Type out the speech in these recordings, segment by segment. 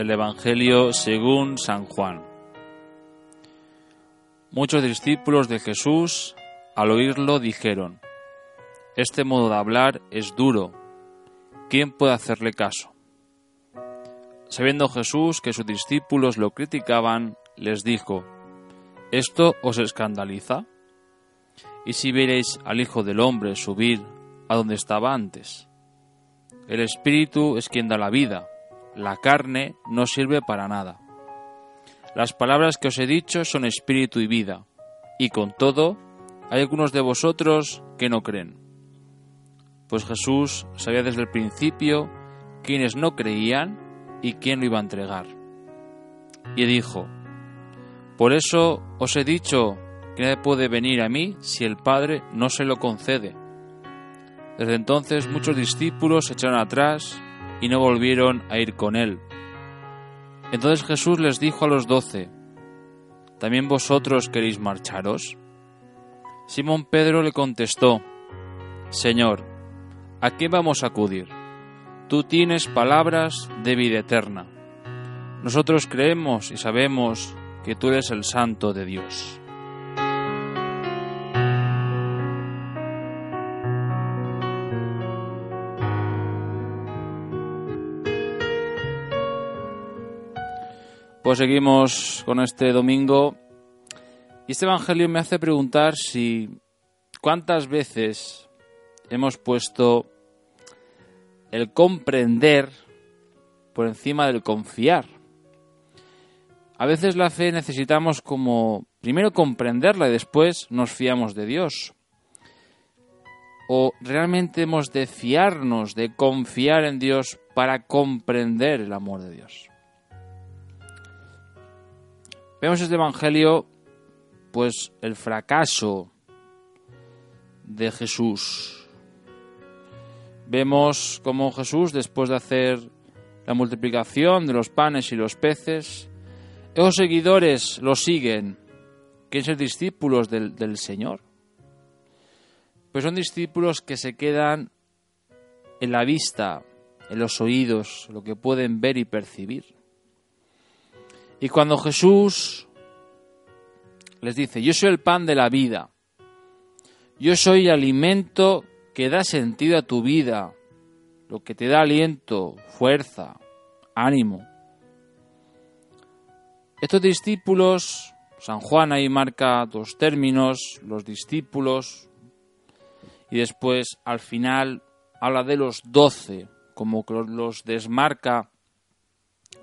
del Evangelio según San Juan. Muchos discípulos de Jesús, al oírlo, dijeron, Este modo de hablar es duro, ¿quién puede hacerle caso? Sabiendo Jesús que sus discípulos lo criticaban, les dijo, ¿Esto os escandaliza? ¿Y si veréis al Hijo del Hombre subir a donde estaba antes? El Espíritu es quien da la vida, la carne no sirve para nada. Las palabras que os he dicho son espíritu y vida, y con todo hay algunos de vosotros que no creen. Pues Jesús sabía desde el principio quiénes no creían y quién lo iba a entregar. Y dijo, Por eso os he dicho que nadie puede venir a mí si el Padre no se lo concede. Desde entonces muchos discípulos se echaron atrás y no volvieron a ir con él. Entonces Jesús les dijo a los doce, ¿también vosotros queréis marcharos? Simón Pedro le contestó, Señor, ¿a qué vamos a acudir? Tú tienes palabras de vida eterna. Nosotros creemos y sabemos que tú eres el Santo de Dios. Pues seguimos con este domingo. Y este Evangelio me hace preguntar si cuántas veces hemos puesto el comprender por encima del confiar. A veces la fe necesitamos como primero comprenderla y después nos fiamos de Dios. O realmente hemos de fiarnos, de confiar en Dios para comprender el amor de Dios. Vemos este Evangelio, pues el fracaso de Jesús. Vemos cómo Jesús, después de hacer la multiplicación de los panes y los peces, esos seguidores lo siguen, que son discípulos del, del Señor. Pues son discípulos que se quedan en la vista, en los oídos, lo que pueden ver y percibir. Y cuando Jesús les dice, yo soy el pan de la vida, yo soy el alimento que da sentido a tu vida, lo que te da aliento, fuerza, ánimo. Estos discípulos, San Juan ahí marca dos términos, los discípulos, y después al final habla de los doce, como que los desmarca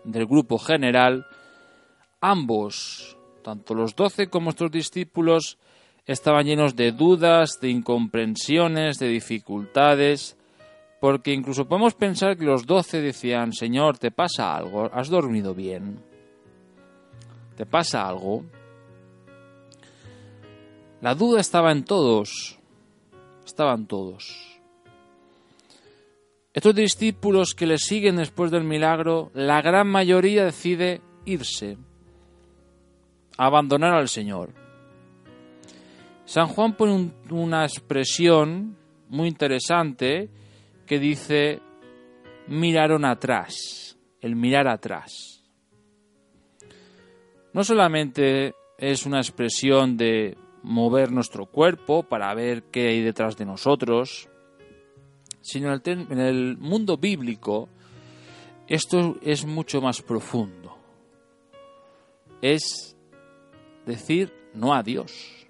del grupo general, ambos, tanto los doce como estos discípulos, estaban llenos de dudas, de incomprensiones, de dificultades, porque incluso podemos pensar que los doce decían, Señor, ¿te pasa algo? ¿Has dormido bien? ¿Te pasa algo? La duda estaba en todos, estaban todos. Estos discípulos que le siguen después del milagro, la gran mayoría decide irse abandonar al Señor. San Juan pone una expresión muy interesante que dice miraron atrás, el mirar atrás. No solamente es una expresión de mover nuestro cuerpo para ver qué hay detrás de nosotros, sino en el mundo bíblico esto es mucho más profundo. Es decir no a Dios.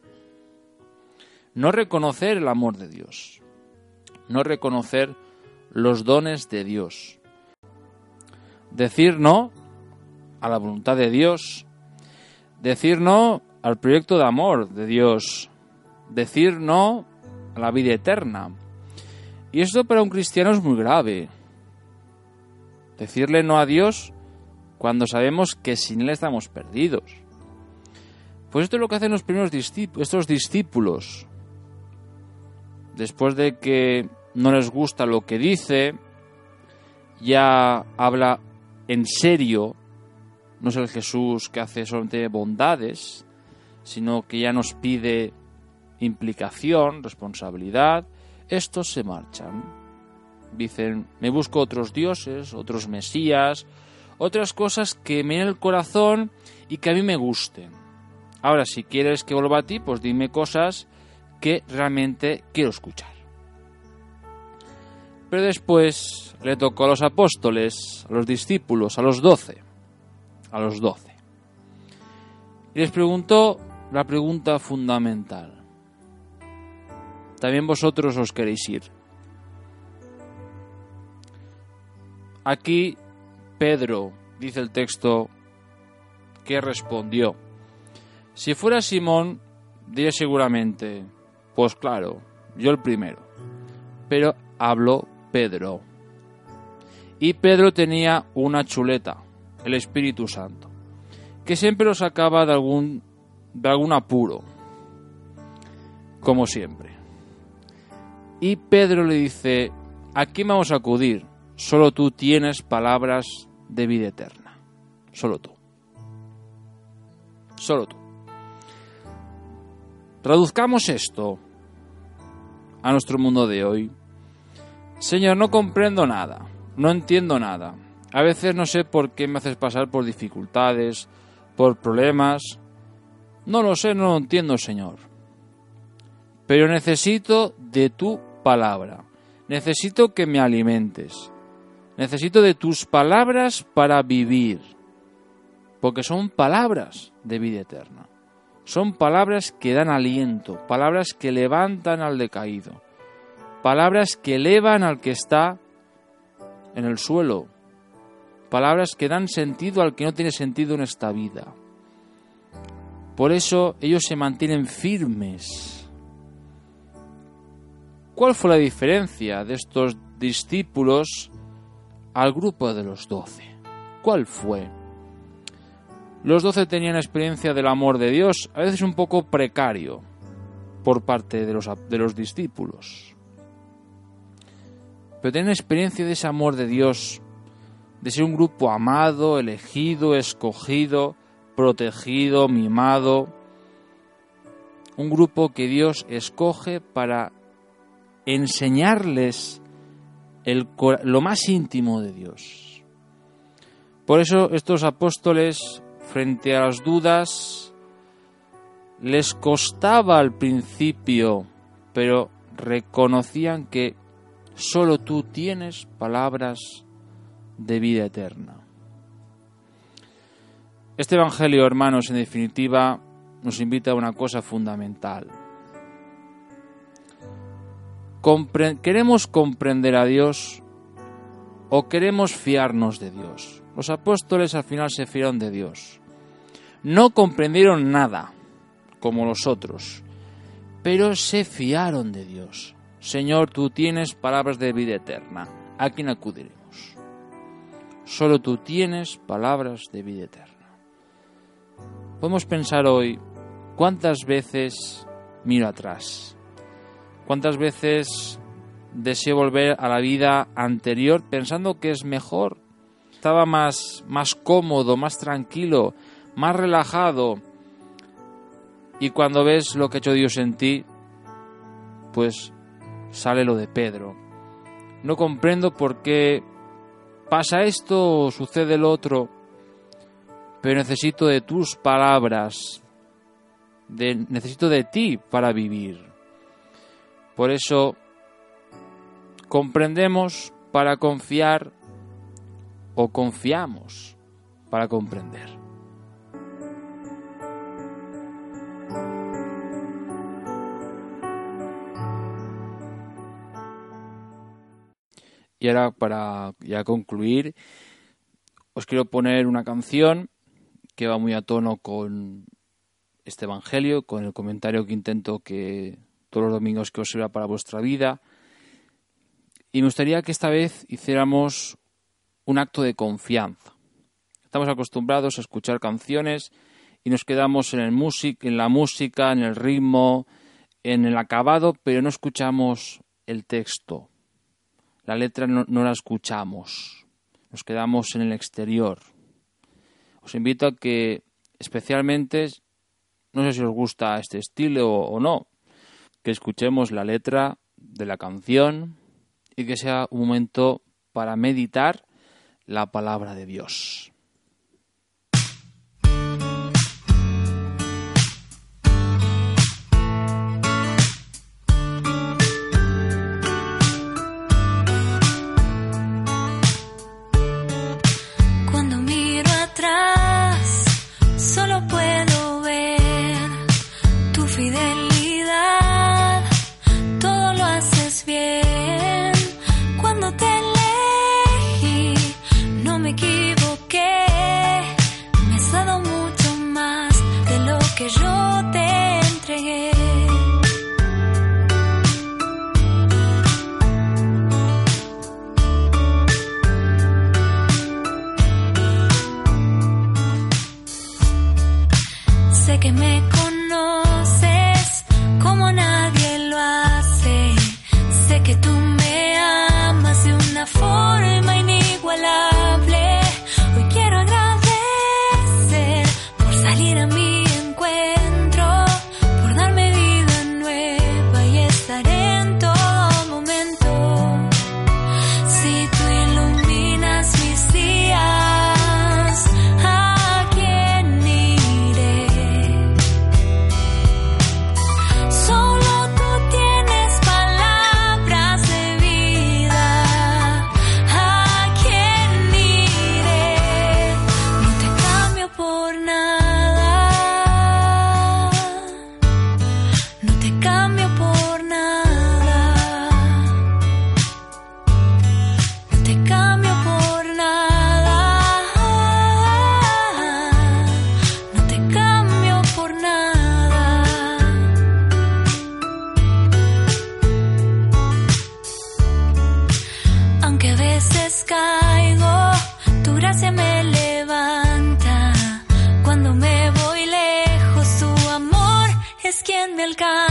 No reconocer el amor de Dios. No reconocer los dones de Dios. Decir no a la voluntad de Dios. Decir no al proyecto de amor de Dios. Decir no a la vida eterna. Y esto para un cristiano es muy grave. Decirle no a Dios cuando sabemos que sin Él estamos perdidos. Pues esto es lo que hacen los primeros discípulos, estos discípulos. Después de que no les gusta lo que dice, ya habla en serio, no es el Jesús que hace solamente bondades, sino que ya nos pide implicación, responsabilidad, estos se marchan. Dicen, me busco otros dioses, otros mesías, otras cosas que me den el corazón y que a mí me gusten. Ahora, si quieres que vuelva a ti, pues dime cosas que realmente quiero escuchar. Pero después le tocó a los apóstoles, a los discípulos, a los doce, a los doce. Y les preguntó la pregunta fundamental. ¿También vosotros os queréis ir? Aquí Pedro, dice el texto, que respondió. Si fuera Simón, diría seguramente, pues claro, yo el primero. Pero habló Pedro. Y Pedro tenía una chuleta, el Espíritu Santo, que siempre lo sacaba de algún, de algún apuro, como siempre. Y Pedro le dice, ¿a quién vamos a acudir? Solo tú tienes palabras de vida eterna. Solo tú. Solo tú. Traduzcamos esto a nuestro mundo de hoy. Señor, no comprendo nada, no entiendo nada. A veces no sé por qué me haces pasar por dificultades, por problemas. No lo sé, no lo entiendo, Señor. Pero necesito de tu palabra. Necesito que me alimentes. Necesito de tus palabras para vivir. Porque son palabras de vida eterna. Son palabras que dan aliento, palabras que levantan al decaído, palabras que elevan al que está en el suelo, palabras que dan sentido al que no tiene sentido en esta vida. Por eso ellos se mantienen firmes. ¿Cuál fue la diferencia de estos discípulos al grupo de los doce? ¿Cuál fue? Los doce tenían experiencia del amor de Dios, a veces un poco precario por parte de los, de los discípulos. Pero tenían experiencia de ese amor de Dios, de ser un grupo amado, elegido, escogido, protegido, mimado. Un grupo que Dios escoge para enseñarles el, lo más íntimo de Dios. Por eso estos apóstoles frente a las dudas les costaba al principio, pero reconocían que solo tú tienes palabras de vida eterna. Este Evangelio, hermanos, en definitiva, nos invita a una cosa fundamental. ¿Queremos comprender a Dios o queremos fiarnos de Dios? Los apóstoles al final se fiaron de Dios. No comprendieron nada, como los otros, pero se fiaron de Dios. Señor, tú tienes palabras de vida eterna. ¿A quién acudiremos? Solo tú tienes palabras de vida eterna. Podemos pensar hoy cuántas veces miro atrás, cuántas veces deseo volver a la vida anterior pensando que es mejor, estaba más, más cómodo, más tranquilo, más relajado. Y cuando ves lo que ha hecho Dios en ti, pues sale lo de Pedro. No comprendo por qué pasa esto o sucede lo otro, pero necesito de tus palabras, necesito de ti para vivir. Por eso comprendemos para confiar o confiamos para comprender. Y ahora para ya concluir, os quiero poner una canción que va muy a tono con este Evangelio, con el comentario que intento que todos los domingos que os sirva para vuestra vida. Y me gustaría que esta vez hiciéramos un acto de confianza. Estamos acostumbrados a escuchar canciones y nos quedamos en, el en la música, en el ritmo, en el acabado, pero no escuchamos el texto. La letra no, la escuchamos. Nos quedamos en el exterior. Os invito a que, especialmente, no sé si os gusta este estilo o no, que escuchemos la letra de la canción y que sea un momento para meditar la palabra de Dios. Quien me alcanzar.